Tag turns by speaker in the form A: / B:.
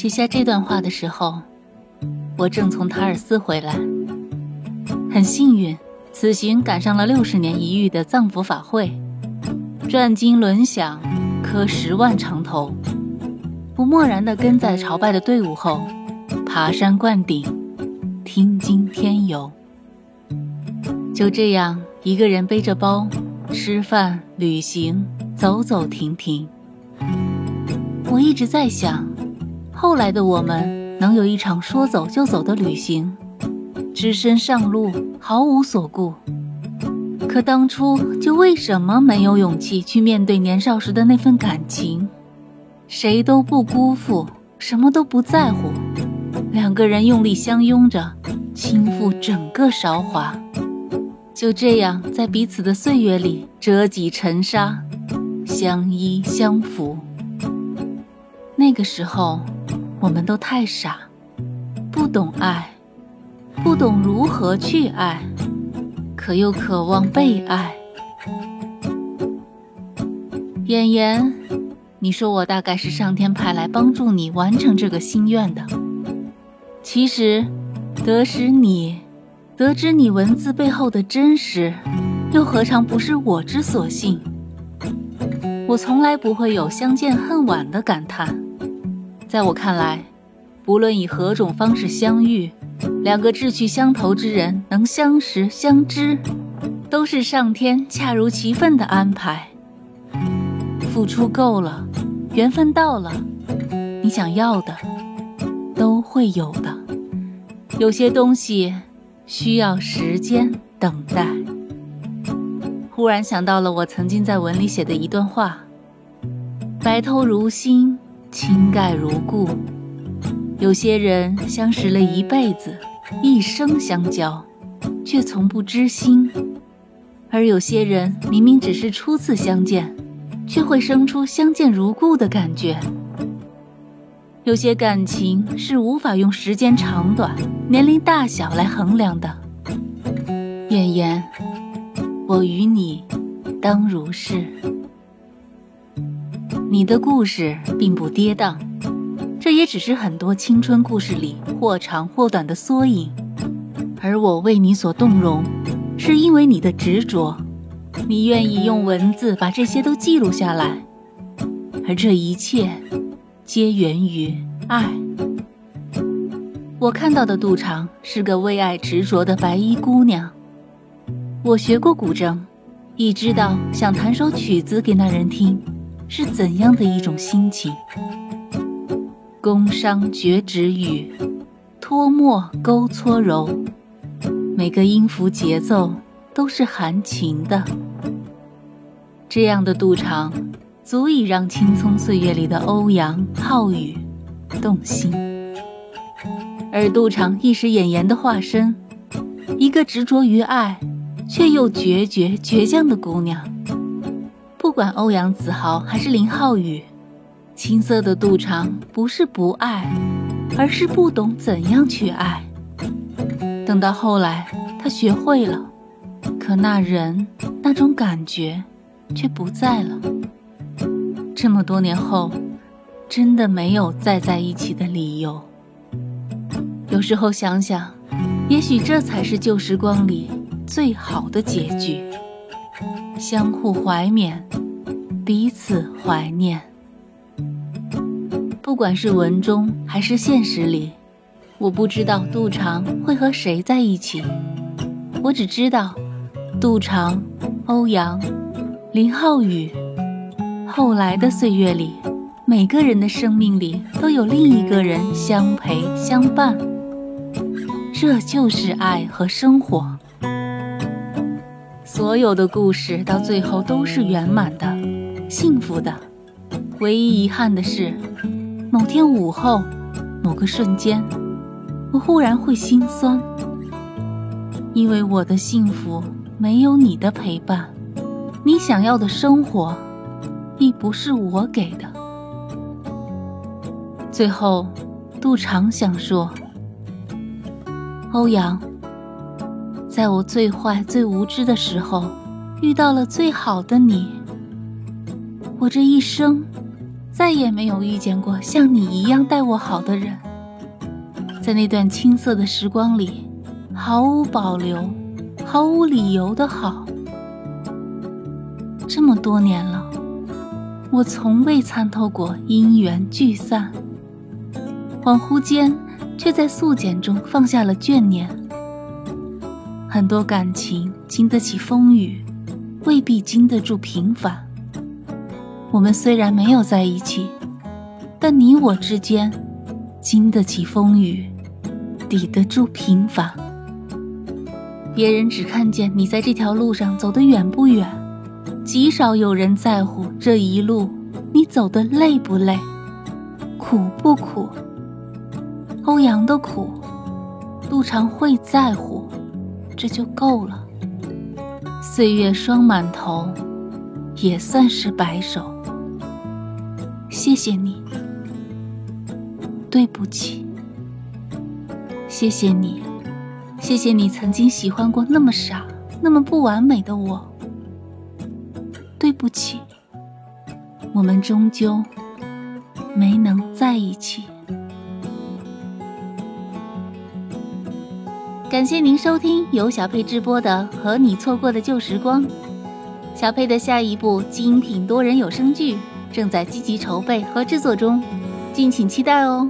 A: 写下这段话的时候，我正从塔尔斯回来，很幸运，此行赶上了六十年一遇的藏佛法会，转经轮响，磕十万长头。我默然地跟在朝拜的队伍后，爬山灌顶，听经天游。就这样，一个人背着包，吃饭、旅行，走走停停。我一直在想。后来的我们能有一场说走就走的旅行，只身上路，毫无所顾。可当初就为什么没有勇气去面对年少时的那份感情？谁都不辜负，什么都不在乎，两个人用力相拥着，倾覆整个韶华。就这样，在彼此的岁月里折戟沉沙，相依相扶。那个时候。我们都太傻，不懂爱，不懂如何去爱，可又渴望被爱。妍妍，你说我大概是上天派来帮助你完成这个心愿的。其实，得使你得知你文字背后的真实，又何尝不是我之所幸？我从来不会有相见恨晚的感叹。在我看来，不论以何种方式相遇，两个志趣相投之人能相识相知，都是上天恰如其分的安排。付出够了，缘分到了，你想要的都会有的。有些东西需要时间等待。忽然想到了我曾经在文里写的一段话：白头如新。情盖如故，有些人相识了一辈子，一生相交，却从不知心；而有些人明明只是初次相见，却会生出相见如故的感觉。有些感情是无法用时间长短、年龄大小来衡量的。妍妍，我与你当如是。你的故事并不跌宕，这也只是很多青春故事里或长或短的缩影。而我为你所动容，是因为你的执着，你愿意用文字把这些都记录下来。而这一切，皆源于爱。我看到的杜长是个为爱执着的白衣姑娘。我学过古筝，已知道想弹首曲子给那人听。是怎样的一种心情？宫商角徵羽，托墨勾搓揉，每个音符节奏都是含情的。这样的杜长，足以让青葱岁月里的欧阳浩宇动心。而杜长亦是演员的化身，一个执着于爱，却又决绝倔强的姑娘。不管欧阳子豪还是林浩宇，青涩的杜长不是不爱，而是不懂怎样去爱。等到后来，他学会了，可那人那种感觉却不在了。这么多年后，真的没有再在一起的理由。有时候想想，也许这才是旧时光里最好的结局。相互怀缅，彼此怀念。不管是文中还是现实里，我不知道杜长会和谁在一起。我只知道，杜长、欧阳、林浩宇，后来的岁月里，每个人的生命里都有另一个人相陪相伴。这就是爱和生活。所有的故事到最后都是圆满的、幸福的。唯一遗憾的是，某天午后，某个瞬间，我忽然会心酸，因为我的幸福没有你的陪伴，你想要的生活，亦不是我给的。最后，杜长想说：“欧阳。”在我最坏、最无知的时候，遇到了最好的你，我这一生再也没有遇见过像你一样待我好的人。在那段青涩的时光里，毫无保留、毫无理由的好。这么多年了，我从未参透过姻缘聚散，恍惚间却在素简中放下了眷念。很多感情经得起风雨，未必经得住平凡。我们虽然没有在一起，但你我之间经得起风雨。抵得住平凡。别人只看见你在这条路上走得远不远，极少有人在乎这一路你走得累不累，苦不苦。欧阳的苦，杜长会在乎，这就够了。岁月霜满头，也算是白首。谢谢你，对不起。谢谢你，谢谢你曾经喜欢过那么傻、那么不完美的我。对不起，我们终究没能在一起。感谢您收听由小佩制播的《和你错过的旧时光》。小佩的下一部精品多人有声剧正在积极筹备和制作中，敬请期待哦。